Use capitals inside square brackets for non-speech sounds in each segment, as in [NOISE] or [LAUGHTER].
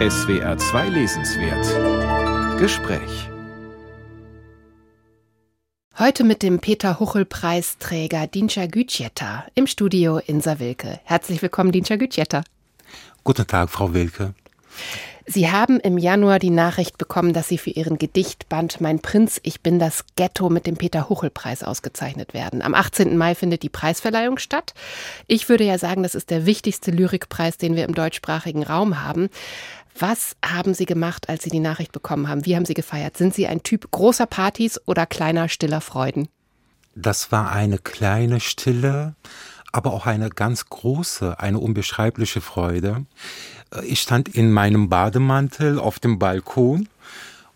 SWR 2 Lesenswert Gespräch Heute mit dem Peter Huchel Preisträger Dinscha Gütjetta im Studio in Wilke. Herzlich willkommen, Dinscha Gütjetta. Guten Tag, Frau Wilke. Sie haben im Januar die Nachricht bekommen, dass Sie für Ihren Gedichtband Mein Prinz, ich bin das Ghetto mit dem Peter Huchel Preis ausgezeichnet werden. Am 18. Mai findet die Preisverleihung statt. Ich würde ja sagen, das ist der wichtigste Lyrikpreis, den wir im deutschsprachigen Raum haben. Was haben Sie gemacht, als Sie die Nachricht bekommen haben? Wie haben Sie gefeiert? Sind Sie ein Typ großer Partys oder kleiner, stiller Freuden? Das war eine kleine, stille, aber auch eine ganz große, eine unbeschreibliche Freude. Ich stand in meinem Bademantel auf dem Balkon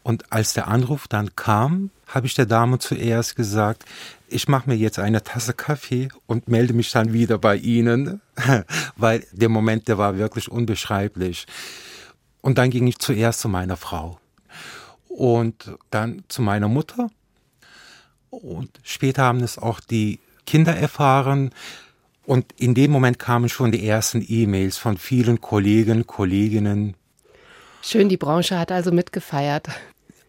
und als der Anruf dann kam, habe ich der Dame zuerst gesagt, ich mache mir jetzt eine Tasse Kaffee und melde mich dann wieder bei Ihnen, [LAUGHS] weil der Moment, der war wirklich unbeschreiblich. Und dann ging ich zuerst zu meiner Frau und dann zu meiner Mutter. Und später haben es auch die Kinder erfahren. Und in dem Moment kamen schon die ersten E-Mails von vielen Kollegen, Kolleginnen. Schön, die Branche hat also mitgefeiert.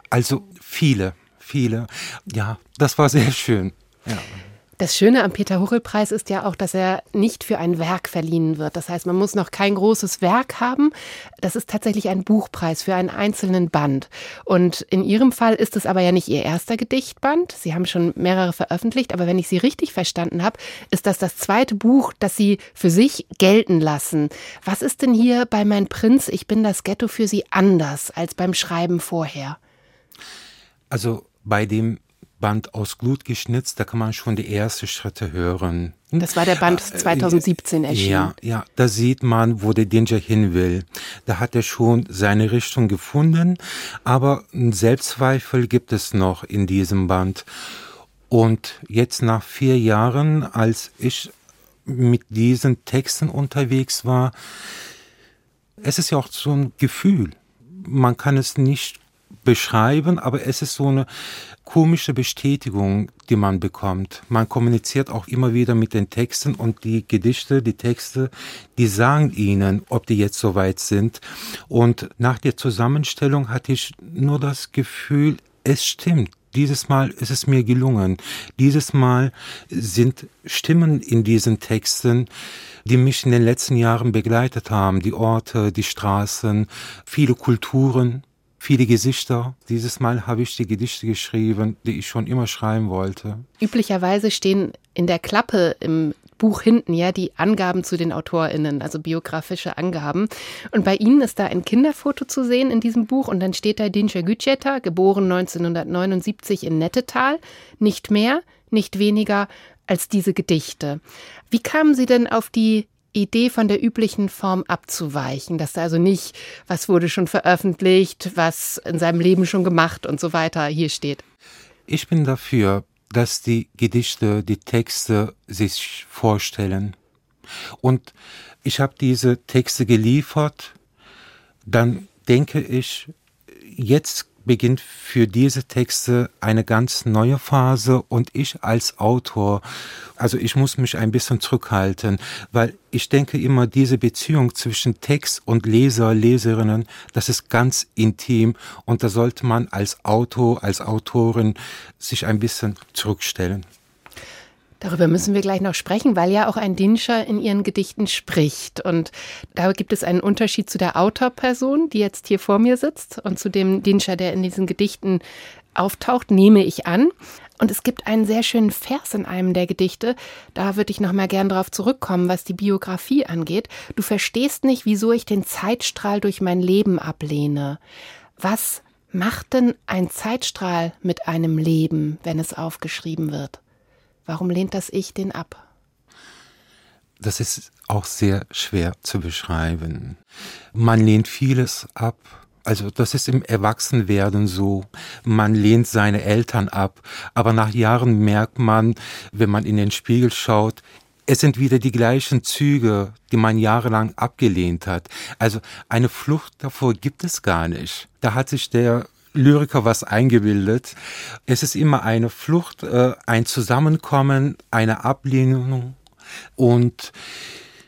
Also viele, viele. Ja, das war sehr schön. Ja. Das Schöne am Peter-Huchel-Preis ist ja auch, dass er nicht für ein Werk verliehen wird. Das heißt, man muss noch kein großes Werk haben. Das ist tatsächlich ein Buchpreis für einen einzelnen Band. Und in Ihrem Fall ist es aber ja nicht Ihr erster Gedichtband. Sie haben schon mehrere veröffentlicht, aber wenn ich Sie richtig verstanden habe, ist das das zweite Buch, das Sie für sich gelten lassen. Was ist denn hier bei Mein Prinz, ich bin das Ghetto für Sie anders als beim Schreiben vorher? Also bei dem Band aus Glut geschnitzt, da kann man schon die ersten Schritte hören. Das war der Band 2017 äh, erschienen. Ja, ja, da sieht man, wo der Danger hin will. Da hat er schon seine Richtung gefunden, aber Selbstzweifel gibt es noch in diesem Band. Und jetzt nach vier Jahren, als ich mit diesen Texten unterwegs war, es ist ja auch so ein Gefühl. Man kann es nicht beschreiben, aber es ist so eine komische Bestätigung, die man bekommt. Man kommuniziert auch immer wieder mit den Texten und die Gedichte, die Texte, die sagen ihnen, ob die jetzt soweit sind. Und nach der Zusammenstellung hatte ich nur das Gefühl, es stimmt. Dieses Mal ist es mir gelungen. Dieses Mal sind Stimmen in diesen Texten, die mich in den letzten Jahren begleitet haben. Die Orte, die Straßen, viele Kulturen, viele Gesichter. Dieses Mal habe ich die Gedichte geschrieben, die ich schon immer schreiben wollte. Üblicherweise stehen in der Klappe im Buch hinten ja die Angaben zu den AutorInnen, also biografische Angaben. Und bei Ihnen ist da ein Kinderfoto zu sehen in diesem Buch und dann steht da Dinscha Gütscheta, geboren 1979 in Nettetal, nicht mehr, nicht weniger als diese Gedichte. Wie kamen Sie denn auf die Idee von der üblichen Form abzuweichen, dass da also nicht, was wurde schon veröffentlicht, was in seinem Leben schon gemacht und so weiter hier steht. Ich bin dafür, dass die Gedichte, die Texte sich vorstellen. Und ich habe diese Texte geliefert, dann denke ich, jetzt beginnt für diese Texte eine ganz neue Phase und ich als Autor, also ich muss mich ein bisschen zurückhalten, weil ich denke immer, diese Beziehung zwischen Text und Leser, Leserinnen, das ist ganz intim und da sollte man als Autor, als Autorin sich ein bisschen zurückstellen. Darüber müssen wir gleich noch sprechen, weil ja auch ein Dinscher in ihren Gedichten spricht. Und da gibt es einen Unterschied zu der Autorperson, die jetzt hier vor mir sitzt, und zu dem Dinscher, der in diesen Gedichten auftaucht, nehme ich an. Und es gibt einen sehr schönen Vers in einem der Gedichte. Da würde ich noch mal gern darauf zurückkommen, was die Biografie angeht. Du verstehst nicht, wieso ich den Zeitstrahl durch mein Leben ablehne. Was macht denn ein Zeitstrahl mit einem Leben, wenn es aufgeschrieben wird? Warum lehnt das Ich den ab? Das ist auch sehr schwer zu beschreiben. Man lehnt vieles ab. Also das ist im Erwachsenwerden so. Man lehnt seine Eltern ab, aber nach Jahren merkt man, wenn man in den Spiegel schaut, es sind wieder die gleichen Züge, die man jahrelang abgelehnt hat. Also eine Flucht davor gibt es gar nicht. Da hat sich der Lyriker was eingebildet. Es ist immer eine Flucht, äh, ein Zusammenkommen, eine Ablehnung und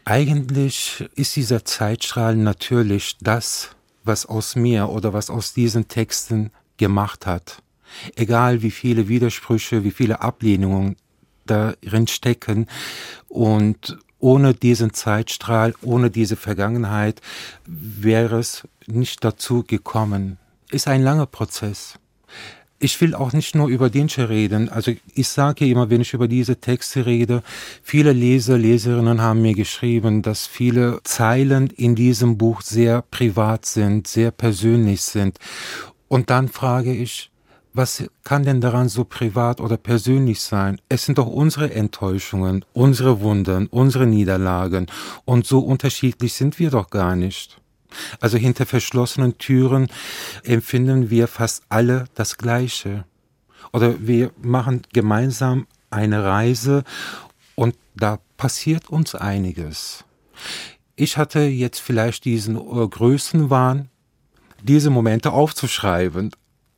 eigentlich ist dieser Zeitstrahl natürlich das, was aus mir oder was aus diesen Texten gemacht hat. Egal wie viele Widersprüche, wie viele Ablehnungen darin stecken und ohne diesen Zeitstrahl, ohne diese Vergangenheit wäre es nicht dazu gekommen. Ist ein langer Prozess. Ich will auch nicht nur über Dinsche reden. Also ich sage immer, wenn ich über diese Texte rede, viele Leser, Leserinnen haben mir geschrieben, dass viele Zeilen in diesem Buch sehr privat sind, sehr persönlich sind. Und dann frage ich, was kann denn daran so privat oder persönlich sein? Es sind doch unsere Enttäuschungen, unsere Wunden, unsere Niederlagen. Und so unterschiedlich sind wir doch gar nicht. Also hinter verschlossenen Türen empfinden wir fast alle das Gleiche. Oder wir machen gemeinsam eine Reise und da passiert uns einiges. Ich hatte jetzt vielleicht diesen Größenwahn, diese Momente aufzuschreiben,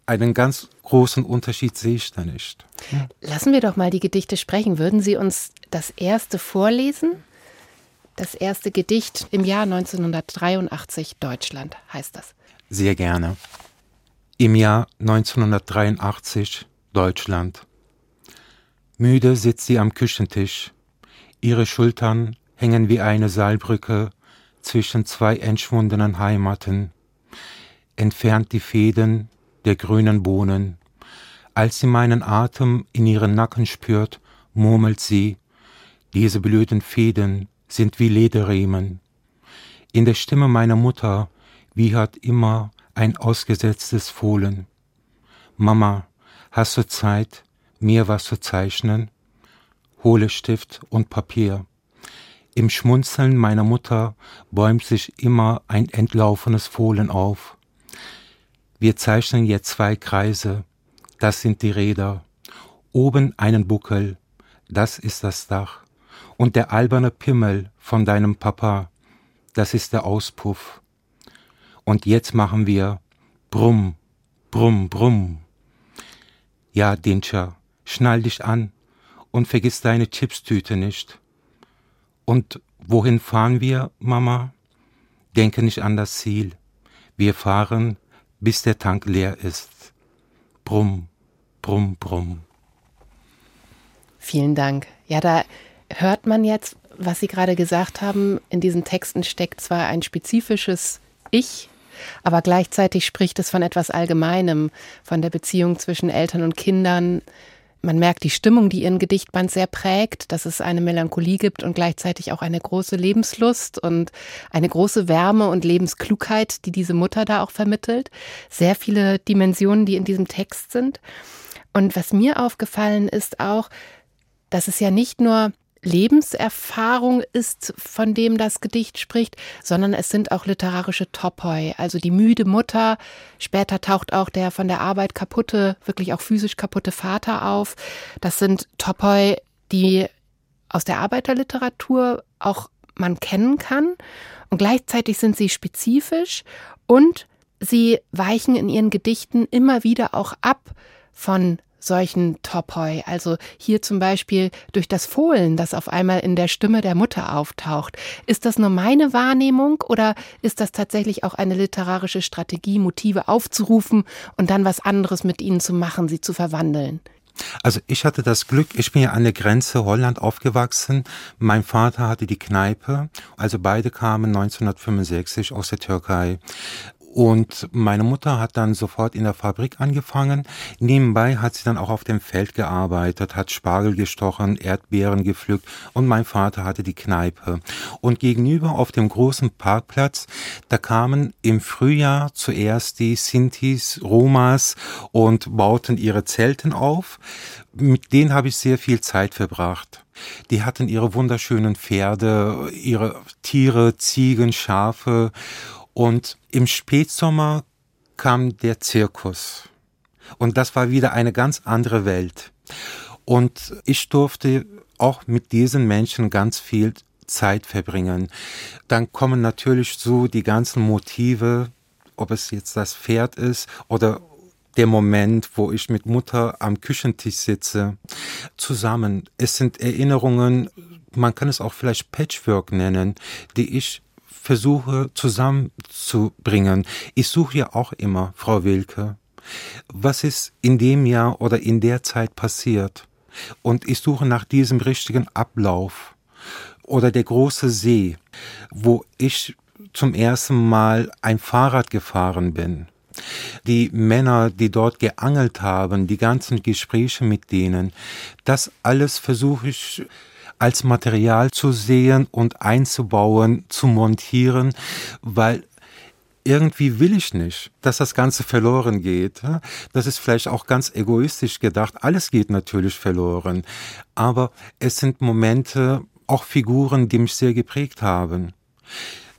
einen ganz großen Unterschied sehe ich da nicht. Lassen wir doch mal die Gedichte sprechen. Würden Sie uns das erste vorlesen? Das erste Gedicht im Jahr 1983 Deutschland heißt das. Sehr gerne. Im Jahr 1983 Deutschland. Müde sitzt sie am Küchentisch. Ihre Schultern hängen wie eine Seilbrücke zwischen zwei entschwundenen Heimaten. Entfernt die Fäden der grünen Bohnen. Als sie meinen Atem in ihren Nacken spürt, murmelt sie, diese blöden Fäden sind wie Lederriemen. In der Stimme meiner Mutter wiehert immer ein ausgesetztes Fohlen. Mama, hast du Zeit, mir was zu zeichnen? Hole Stift und Papier. Im Schmunzeln meiner Mutter bäumt sich immer ein entlaufenes Fohlen auf. Wir zeichnen jetzt zwei Kreise, das sind die Räder, oben einen Buckel, das ist das Dach, und der alberne Pimmel von deinem Papa, das ist der Auspuff. Und jetzt machen wir Brumm, Brumm, Brumm. Ja, Dinscher, schnall dich an und vergiss deine Chipstüte nicht. Und wohin fahren wir, Mama? Denke nicht an das Ziel. Wir fahren bis der Tank leer ist. Brumm, brumm, brumm. Vielen Dank. Ja, da hört man jetzt, was Sie gerade gesagt haben, in diesen Texten steckt zwar ein spezifisches Ich, aber gleichzeitig spricht es von etwas Allgemeinem, von der Beziehung zwischen Eltern und Kindern, man merkt die Stimmung, die ihren Gedichtband sehr prägt, dass es eine Melancholie gibt und gleichzeitig auch eine große Lebenslust und eine große Wärme und Lebensklugheit, die diese Mutter da auch vermittelt. Sehr viele Dimensionen, die in diesem Text sind. Und was mir aufgefallen ist auch, dass es ja nicht nur Lebenserfahrung ist, von dem das Gedicht spricht, sondern es sind auch literarische Topoi. Also die müde Mutter, später taucht auch der von der Arbeit kaputte, wirklich auch physisch kaputte Vater auf. Das sind Topoi, die aus der Arbeiterliteratur auch man kennen kann. Und gleichzeitig sind sie spezifisch und sie weichen in ihren Gedichten immer wieder auch ab von solchen Topoi. Also hier zum Beispiel durch das Fohlen, das auf einmal in der Stimme der Mutter auftaucht. Ist das nur meine Wahrnehmung oder ist das tatsächlich auch eine literarische Strategie, Motive aufzurufen und dann was anderes mit ihnen zu machen, sie zu verwandeln? Also ich hatte das Glück, ich bin ja an der Grenze Holland aufgewachsen. Mein Vater hatte die Kneipe, also beide kamen 1965 aus der Türkei. Und meine Mutter hat dann sofort in der Fabrik angefangen. Nebenbei hat sie dann auch auf dem Feld gearbeitet, hat Spargel gestochen, Erdbeeren gepflückt und mein Vater hatte die Kneipe. Und gegenüber auf dem großen Parkplatz, da kamen im Frühjahr zuerst die Sintis, Romas und bauten ihre Zelten auf. Mit denen habe ich sehr viel Zeit verbracht. Die hatten ihre wunderschönen Pferde, ihre Tiere, Ziegen, Schafe und im Spätsommer kam der Zirkus. Und das war wieder eine ganz andere Welt. Und ich durfte auch mit diesen Menschen ganz viel Zeit verbringen. Dann kommen natürlich so die ganzen Motive, ob es jetzt das Pferd ist oder der Moment, wo ich mit Mutter am Küchentisch sitze, zusammen. Es sind Erinnerungen, man kann es auch vielleicht Patchwork nennen, die ich versuche zusammenzubringen. Ich suche ja auch immer, Frau Wilke, was ist in dem Jahr oder in der Zeit passiert. Und ich suche nach diesem richtigen Ablauf. Oder der große See, wo ich zum ersten Mal ein Fahrrad gefahren bin. Die Männer, die dort geangelt haben, die ganzen Gespräche mit denen, das alles versuche ich als Material zu sehen und einzubauen, zu montieren, weil irgendwie will ich nicht, dass das Ganze verloren geht. Das ist vielleicht auch ganz egoistisch gedacht. Alles geht natürlich verloren. Aber es sind Momente, auch Figuren, die mich sehr geprägt haben.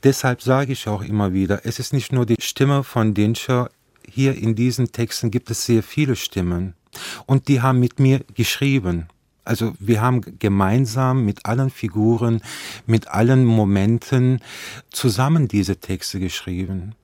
Deshalb sage ich auch immer wieder, es ist nicht nur die Stimme von Dinscher. Hier in diesen Texten gibt es sehr viele Stimmen. Und die haben mit mir geschrieben. Also wir haben gemeinsam mit allen Figuren, mit allen Momenten zusammen diese Texte geschrieben.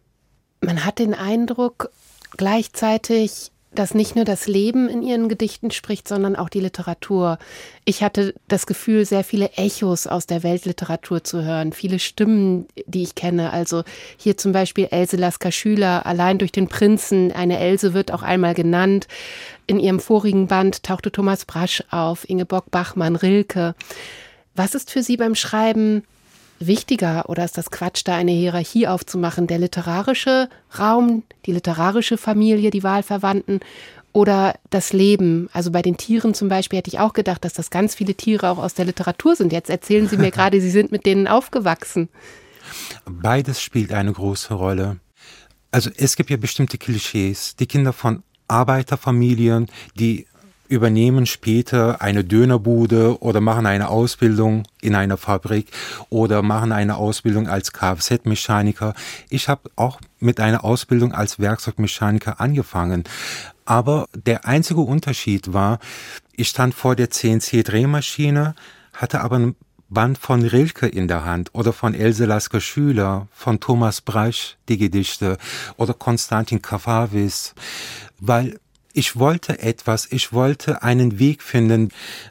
Man hat den Eindruck, gleichzeitig dass nicht nur das Leben in ihren Gedichten spricht, sondern auch die Literatur. Ich hatte das Gefühl, sehr viele Echos aus der Weltliteratur zu hören, viele Stimmen, die ich kenne. Also hier zum Beispiel Else Lasker Schüler, allein durch den Prinzen. Eine Else wird auch einmal genannt. In ihrem vorigen Band tauchte Thomas Brasch auf, Ingeborg Bachmann, Rilke. Was ist für Sie beim Schreiben wichtiger oder ist das Quatsch, da eine Hierarchie aufzumachen? Der literarische Raum, die literarische Familie, die Wahlverwandten oder das Leben? Also bei den Tieren zum Beispiel hätte ich auch gedacht, dass das ganz viele Tiere auch aus der Literatur sind. Jetzt erzählen Sie mir [LAUGHS] gerade, Sie sind mit denen aufgewachsen. Beides spielt eine große Rolle. Also es gibt ja bestimmte Klischees. Die Kinder von Arbeiterfamilien, die übernehmen später eine Dönerbude oder machen eine Ausbildung in einer Fabrik oder machen eine Ausbildung als Kfz-Mechaniker. Ich habe auch mit einer Ausbildung als Werkzeugmechaniker angefangen. Aber der einzige Unterschied war, ich stand vor der CNC-Drehmaschine, hatte aber ein Band von Rilke in der Hand oder von Else Lasker Schüler, von Thomas Brasch, die Gedichte oder Konstantin Kafawis, weil ich wollte etwas, ich wollte einen Weg finden,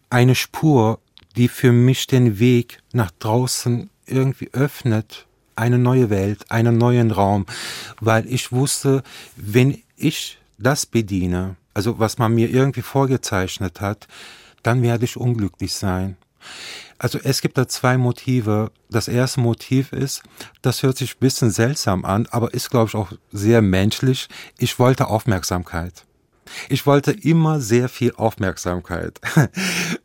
eine Spur, die für mich den Weg nach draußen irgendwie öffnet, eine neue Welt, einen neuen Raum, weil ich wusste, wenn ich das bediene, also was man mir irgendwie vorgezeichnet hat, dann werde ich unglücklich sein. Also es gibt da zwei Motive. Das erste Motiv ist, das hört sich ein bisschen seltsam an, aber ist, glaube ich, auch sehr menschlich. Ich wollte Aufmerksamkeit. Ich wollte immer sehr viel Aufmerksamkeit. [LAUGHS]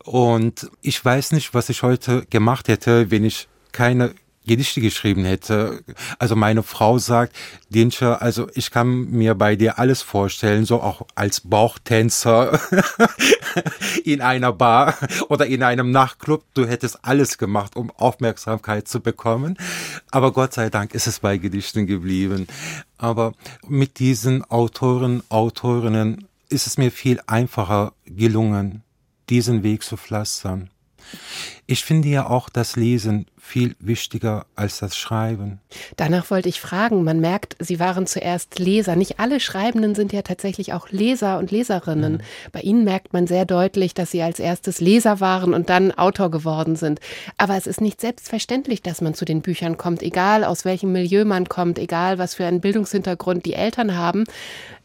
Und ich weiß nicht, was ich heute gemacht hätte, wenn ich keine Gedichte geschrieben hätte. Also meine Frau sagt, Dinscher, also ich kann mir bei dir alles vorstellen, so auch als Bauchtänzer [LAUGHS] in einer Bar oder in einem Nachtclub. Du hättest alles gemacht, um Aufmerksamkeit zu bekommen. Aber Gott sei Dank ist es bei Gedichten geblieben. Aber mit diesen Autoren, Autorinnen ist es mir viel einfacher gelungen, diesen Weg zu pflastern. Ich finde ja auch das Lesen viel wichtiger als das Schreiben. Danach wollte ich fragen, man merkt, Sie waren zuerst Leser. Nicht alle Schreibenden sind ja tatsächlich auch Leser und Leserinnen. Mhm. Bei Ihnen merkt man sehr deutlich, dass Sie als erstes Leser waren und dann Autor geworden sind. Aber es ist nicht selbstverständlich, dass man zu den Büchern kommt, egal aus welchem Milieu man kommt, egal was für einen Bildungshintergrund die Eltern haben.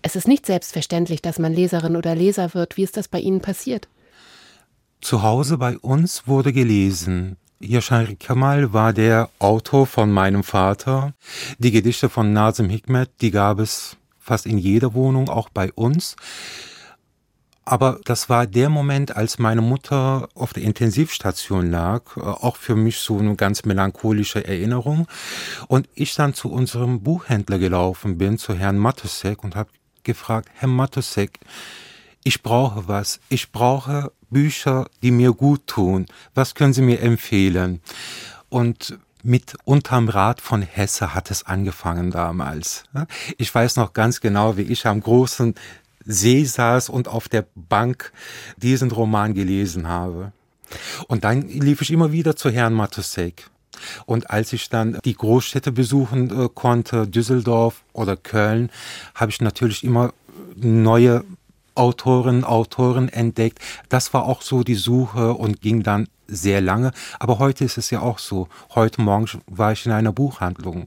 Es ist nicht selbstverständlich, dass man Leserin oder Leser wird. Wie ist das bei Ihnen passiert? Zu Hause bei uns wurde gelesen. Yashar Kamal war der Autor von meinem Vater. Die Gedichte von Nazim Hikmet, die gab es fast in jeder Wohnung, auch bei uns. Aber das war der Moment, als meine Mutter auf der Intensivstation lag, auch für mich so eine ganz melancholische Erinnerung. Und ich dann zu unserem Buchhändler gelaufen bin, zu Herrn Matusek, und habe gefragt, Herr Matusek, ich brauche was. Ich brauche Bücher, die mir gut tun. Was können Sie mir empfehlen? Und mit Unterm Rad von Hesse hat es angefangen damals. Ich weiß noch ganz genau, wie ich am großen See saß und auf der Bank diesen Roman gelesen habe. Und dann lief ich immer wieder zu Herrn Matusek. Und als ich dann die Großstädte besuchen äh, konnte, Düsseldorf oder Köln, habe ich natürlich immer neue Autoren, Autoren entdeckt. Das war auch so die Suche und ging dann sehr lange. Aber heute ist es ja auch so. Heute Morgen war ich in einer Buchhandlung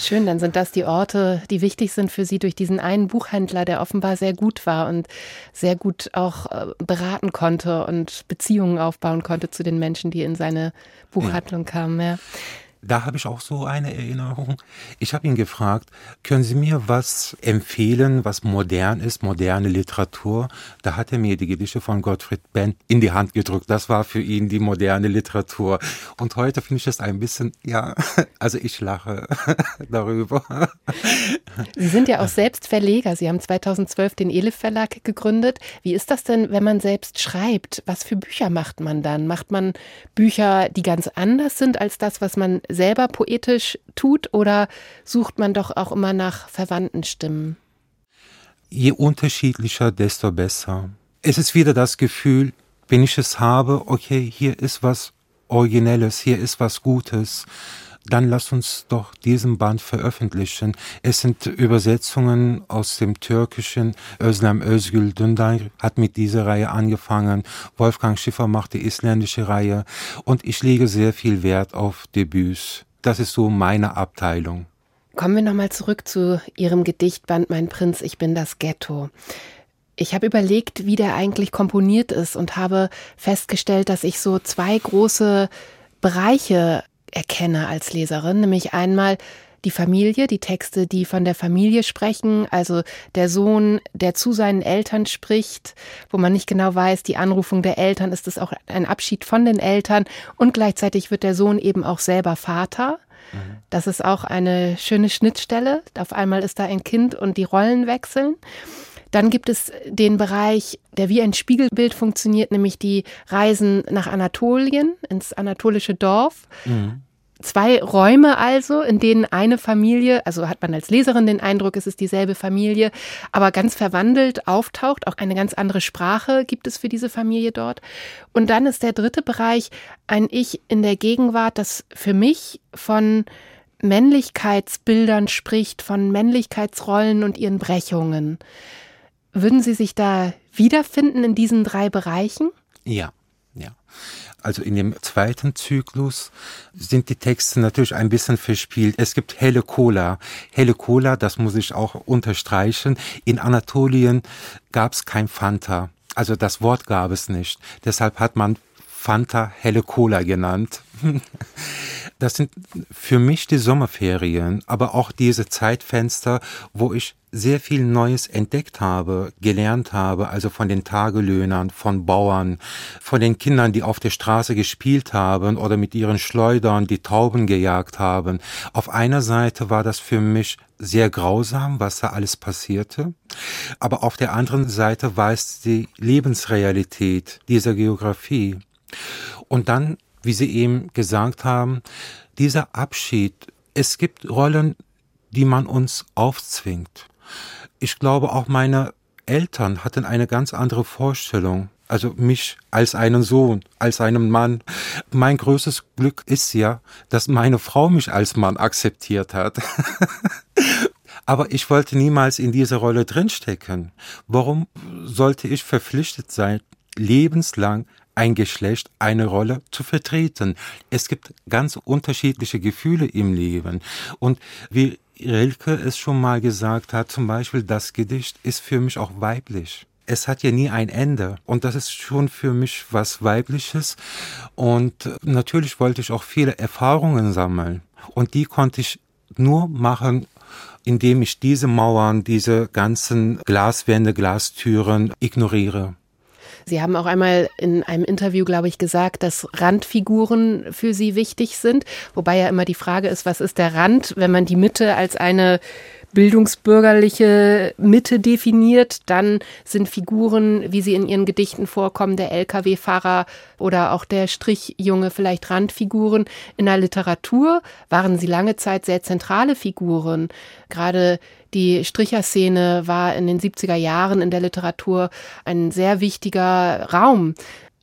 Schön, dann sind das die Orte, die wichtig sind für Sie durch diesen einen Buchhändler, der offenbar sehr gut war und sehr gut auch äh, beraten konnte und Beziehungen aufbauen konnte zu den Menschen, die in seine Buchhandlung ja. kamen. Ja. Da habe ich auch so eine Erinnerung. Ich habe ihn gefragt, können Sie mir was empfehlen, was modern ist, moderne Literatur? Da hat er mir die Gedichte von Gottfried Benn in die Hand gedrückt. Das war für ihn die moderne Literatur. Und heute finde ich das ein bisschen, ja, [LAUGHS] also ich lache [LAUGHS] darüber. Sie sind ja auch selbst Verleger. Sie haben 2012 den Elif Verlag gegründet. Wie ist das denn, wenn man selbst schreibt? Was für Bücher macht man dann? Macht man Bücher, die ganz anders sind als das, was man selber poetisch tut oder sucht man doch auch immer nach verwandten Stimmen? Je unterschiedlicher, desto besser. Es ist wieder das Gefühl, wenn ich es habe, okay, hier ist was Originelles, hier ist was Gutes, dann lass uns doch diesen Band veröffentlichen. Es sind Übersetzungen aus dem Türkischen. Özlem Özgül Dündar hat mit dieser Reihe angefangen. Wolfgang Schiffer macht die isländische Reihe. Und ich lege sehr viel Wert auf Debüts. Das ist so meine Abteilung. Kommen wir nochmal zurück zu Ihrem Gedichtband Mein Prinz, ich bin das Ghetto. Ich habe überlegt, wie der eigentlich komponiert ist und habe festgestellt, dass ich so zwei große Bereiche erkenne als Leserin, nämlich einmal die Familie, die Texte, die von der Familie sprechen, also der Sohn, der zu seinen Eltern spricht, wo man nicht genau weiß, die Anrufung der Eltern, ist es auch ein Abschied von den Eltern und gleichzeitig wird der Sohn eben auch selber Vater. Mhm. Das ist auch eine schöne Schnittstelle. Auf einmal ist da ein Kind und die Rollen wechseln. Dann gibt es den Bereich, der wie ein Spiegelbild funktioniert, nämlich die Reisen nach Anatolien, ins anatolische Dorf. Mhm. Zwei Räume also, in denen eine Familie, also hat man als Leserin den Eindruck, es ist dieselbe Familie, aber ganz verwandelt auftaucht. Auch eine ganz andere Sprache gibt es für diese Familie dort. Und dann ist der dritte Bereich ein Ich in der Gegenwart, das für mich von Männlichkeitsbildern spricht, von Männlichkeitsrollen und ihren Brechungen. Würden Sie sich da wiederfinden in diesen drei Bereichen? Ja, ja. Also in dem zweiten Zyklus sind die Texte natürlich ein bisschen verspielt. Es gibt helle Cola. Helle Cola, das muss ich auch unterstreichen. In Anatolien gab es kein Fanta. Also das Wort gab es nicht. Deshalb hat man Fanta helle Cola genannt. [LAUGHS] Das sind für mich die Sommerferien, aber auch diese Zeitfenster, wo ich sehr viel Neues entdeckt habe, gelernt habe, also von den Tagelöhnern, von Bauern, von den Kindern, die auf der Straße gespielt haben oder mit ihren Schleudern die Tauben gejagt haben. Auf einer Seite war das für mich sehr grausam, was da alles passierte, aber auf der anderen Seite war es die Lebensrealität dieser Geografie. Und dann, wie Sie eben gesagt haben, dieser Abschied, es gibt Rollen, die man uns aufzwingt ich glaube, auch meine Eltern hatten eine ganz andere Vorstellung. Also mich als einen Sohn, als einen Mann. Mein größtes Glück ist ja, dass meine Frau mich als Mann akzeptiert hat. [LAUGHS] Aber ich wollte niemals in diese Rolle drinstecken. Warum sollte ich verpflichtet sein, lebenslang ein Geschlecht, eine Rolle zu vertreten? Es gibt ganz unterschiedliche Gefühle im Leben. Und wie Rilke es schon mal gesagt hat, zum Beispiel das Gedicht ist für mich auch weiblich. Es hat ja nie ein Ende und das ist schon für mich was Weibliches und natürlich wollte ich auch viele Erfahrungen sammeln und die konnte ich nur machen, indem ich diese Mauern, diese ganzen Glaswände, Glastüren ignoriere. Sie haben auch einmal in einem Interview, glaube ich, gesagt, dass Randfiguren für Sie wichtig sind. Wobei ja immer die Frage ist, was ist der Rand, wenn man die Mitte als eine bildungsbürgerliche Mitte definiert, dann sind Figuren, wie sie in ihren Gedichten vorkommen, der Lkw-Fahrer oder auch der Strichjunge vielleicht Randfiguren. In der Literatur waren sie lange Zeit sehr zentrale Figuren. Gerade die Stricherszene war in den 70er Jahren in der Literatur ein sehr wichtiger Raum.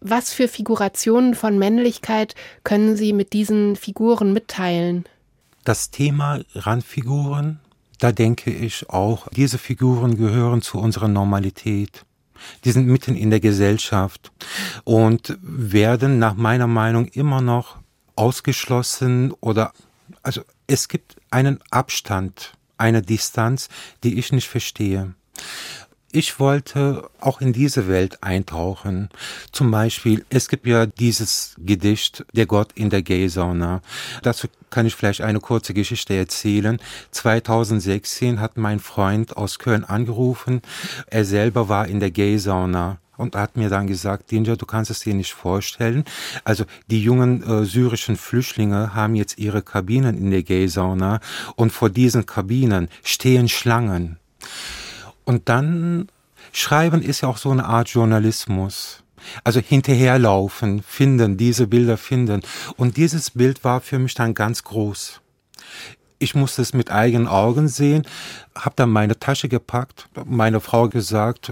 Was für Figurationen von Männlichkeit können Sie mit diesen Figuren mitteilen? Das Thema Randfiguren, da denke ich auch, diese Figuren gehören zu unserer Normalität. Die sind mitten in der Gesellschaft und werden nach meiner Meinung immer noch ausgeschlossen oder also es gibt einen Abstand, eine Distanz, die ich nicht verstehe. Ich wollte auch in diese Welt eintauchen. Zum Beispiel, es gibt ja dieses Gedicht, Der Gott in der Gay-Sauna. Dazu kann ich vielleicht eine kurze Geschichte erzählen. 2016 hat mein Freund aus Köln angerufen. Er selber war in der Gay-Sauna und hat mir dann gesagt, Dinja, du kannst es dir nicht vorstellen. Also die jungen äh, syrischen Flüchtlinge haben jetzt ihre Kabinen in der Gay-Sauna und vor diesen Kabinen stehen Schlangen. Und dann schreiben ist ja auch so eine Art Journalismus. Also hinterherlaufen, finden, diese Bilder finden. Und dieses Bild war für mich dann ganz groß. Ich musste es mit eigenen Augen sehen, habe dann meine Tasche gepackt, meine Frau gesagt,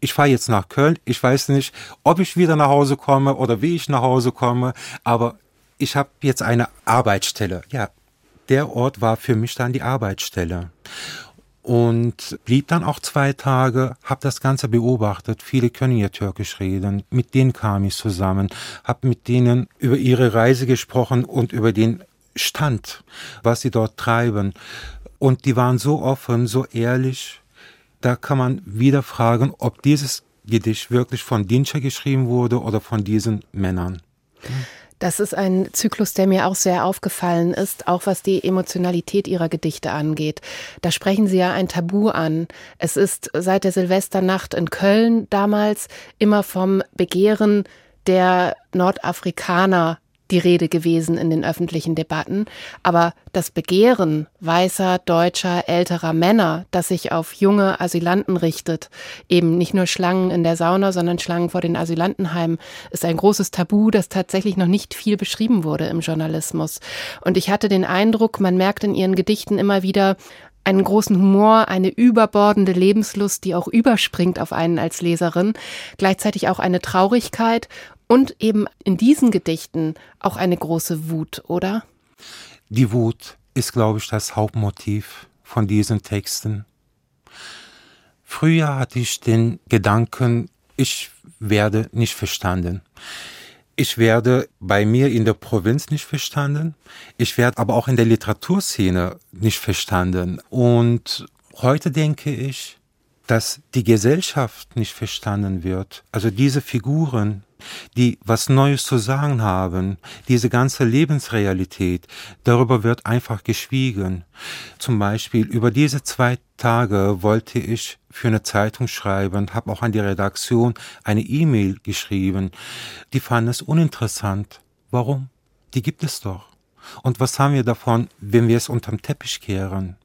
ich fahre jetzt nach Köln, ich weiß nicht, ob ich wieder nach Hause komme oder wie ich nach Hause komme, aber ich habe jetzt eine Arbeitsstelle. Ja, der Ort war für mich dann die Arbeitsstelle und blieb dann auch zwei Tage, habe das Ganze beobachtet. Viele können ja Türkisch reden. Mit denen kam ich zusammen, habe mit denen über ihre Reise gesprochen und über den Stand, was sie dort treiben. Und die waren so offen, so ehrlich. Da kann man wieder fragen, ob dieses Gedicht wirklich von Dinscher geschrieben wurde oder von diesen Männern. Das ist ein Zyklus, der mir auch sehr aufgefallen ist, auch was die Emotionalität ihrer Gedichte angeht. Da sprechen Sie ja ein Tabu an. Es ist seit der Silvesternacht in Köln damals immer vom Begehren der Nordafrikaner die Rede gewesen in den öffentlichen Debatten. Aber das Begehren weißer, deutscher, älterer Männer, das sich auf junge Asylanten richtet, eben nicht nur Schlangen in der Sauna, sondern Schlangen vor den Asylantenheimen, ist ein großes Tabu, das tatsächlich noch nicht viel beschrieben wurde im Journalismus. Und ich hatte den Eindruck, man merkt in ihren Gedichten immer wieder, einen großen Humor, eine überbordende Lebenslust, die auch überspringt auf einen als Leserin, gleichzeitig auch eine Traurigkeit und eben in diesen Gedichten auch eine große Wut, oder? Die Wut ist, glaube ich, das Hauptmotiv von diesen Texten. Früher hatte ich den Gedanken, ich werde nicht verstanden. Ich werde bei mir in der Provinz nicht verstanden. Ich werde aber auch in der Literaturszene nicht verstanden. Und heute denke ich, dass die Gesellschaft nicht verstanden wird. Also diese Figuren, die was Neues zu sagen haben, diese ganze Lebensrealität, darüber wird einfach geschwiegen. Zum Beispiel über diese zwei Tage wollte ich für eine Zeitung schreiben, habe auch an die Redaktion eine E-Mail geschrieben. Die fanden es uninteressant. Warum? Die gibt es doch. Und was haben wir davon, wenn wir es unterm Teppich kehren?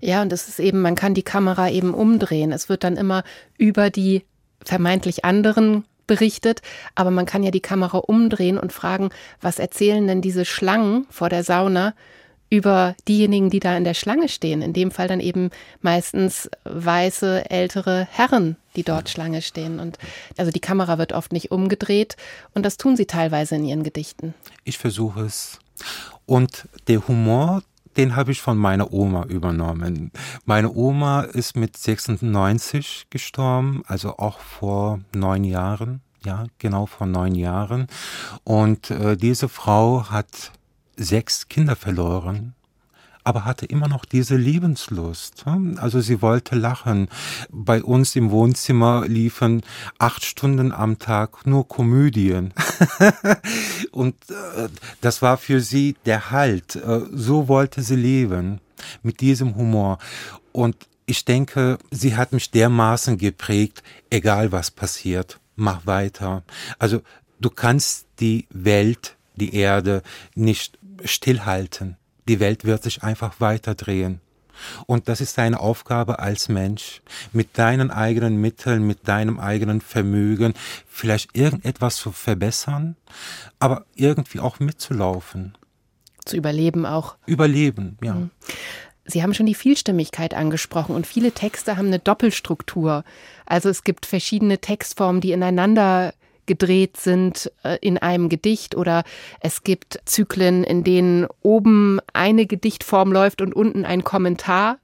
Ja, und es ist eben, man kann die Kamera eben umdrehen. Es wird dann immer über die vermeintlich anderen berichtet, aber man kann ja die Kamera umdrehen und fragen, was erzählen denn diese Schlangen vor der Sauna über diejenigen, die da in der Schlange stehen. In dem Fall dann eben meistens weiße, ältere Herren, die dort Schlange stehen. Und also die Kamera wird oft nicht umgedreht und das tun sie teilweise in ihren Gedichten. Ich versuche es. Und der Humor, den habe ich von meiner Oma übernommen. Meine Oma ist mit 96 gestorben, also auch vor neun Jahren. Ja, genau vor neun Jahren. Und äh, diese Frau hat sechs Kinder verloren aber hatte immer noch diese Lebenslust. Also sie wollte lachen. Bei uns im Wohnzimmer liefen acht Stunden am Tag nur Komödien. [LAUGHS] Und äh, das war für sie der Halt. Äh, so wollte sie leben, mit diesem Humor. Und ich denke, sie hat mich dermaßen geprägt, egal was passiert, mach weiter. Also du kannst die Welt, die Erde nicht stillhalten. Die Welt wird sich einfach weiterdrehen. Und das ist deine Aufgabe als Mensch, mit deinen eigenen Mitteln, mit deinem eigenen Vermögen vielleicht irgendetwas zu verbessern, aber irgendwie auch mitzulaufen. Zu überleben auch. Überleben, ja. Mhm. Sie haben schon die Vielstimmigkeit angesprochen und viele Texte haben eine Doppelstruktur. Also es gibt verschiedene Textformen, die ineinander gedreht sind äh, in einem Gedicht oder es gibt Zyklen, in denen oben eine Gedichtform läuft und unten ein Kommentar.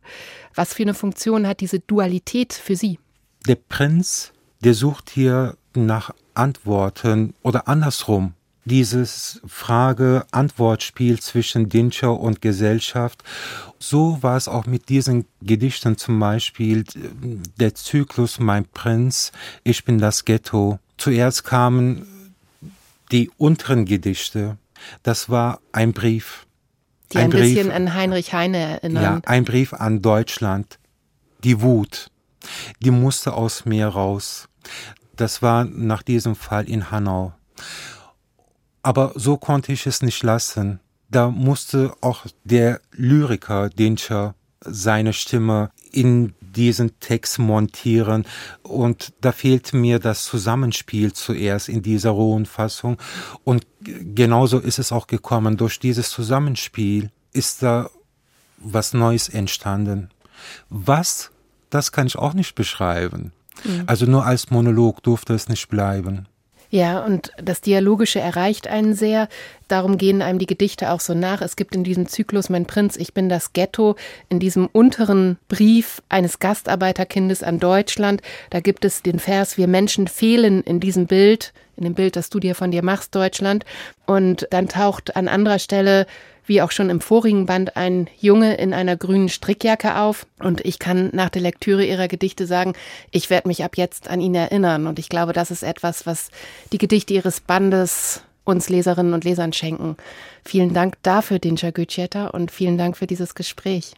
Was für eine Funktion hat diese Dualität für Sie? der Prinz, der sucht hier nach Antworten oder andersrum. Dieses Frage-Antwort-Spiel zwischen Dinscher und Gesellschaft. So war es auch mit diesen Gedichten zum Beispiel der Zyklus Mein Prinz, Ich bin das Ghetto. Zuerst kamen die unteren Gedichte. Das war ein Brief. Die ein, ein Brief, bisschen an Heinrich Heine erinnern. Ja, ein Brief an Deutschland. Die Wut. Die musste aus mir raus. Das war nach diesem Fall in Hanau. Aber so konnte ich es nicht lassen. Da musste auch der Lyriker Dinscher seine Stimme in diesen Text montieren und da fehlt mir das Zusammenspiel zuerst in dieser rohen Fassung und genauso ist es auch gekommen. Durch dieses Zusammenspiel ist da was Neues entstanden. Was, das kann ich auch nicht beschreiben. Mhm. Also nur als Monolog durfte es nicht bleiben. Ja, und das Dialogische erreicht einen sehr. Darum gehen einem die Gedichte auch so nach. Es gibt in diesem Zyklus Mein Prinz, ich bin das Ghetto, in diesem unteren Brief eines Gastarbeiterkindes an Deutschland, da gibt es den Vers, wir Menschen fehlen in diesem Bild, in dem Bild, das du dir von dir machst, Deutschland. Und dann taucht an anderer Stelle wie auch schon im vorigen Band ein Junge in einer grünen Strickjacke auf. Und ich kann nach der Lektüre ihrer Gedichte sagen, ich werde mich ab jetzt an ihn erinnern. Und ich glaube, das ist etwas, was die Gedichte ihres Bandes uns Leserinnen und Lesern schenken. Vielen Dank dafür, Dinscha Gütscheta, und vielen Dank für dieses Gespräch.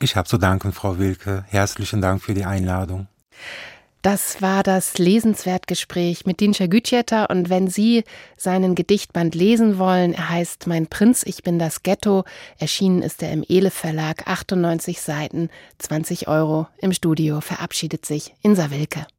Ich habe zu danken, Frau Wilke. Herzlichen Dank für die Einladung. Das war das Lesenswertgespräch mit Dinscha Gütjeter und wenn Sie seinen Gedichtband lesen wollen, er heißt Mein Prinz, ich bin das Ghetto, erschienen ist er im Ele Verlag, 98 Seiten, 20 Euro. Im Studio verabschiedet sich Insa Wilke.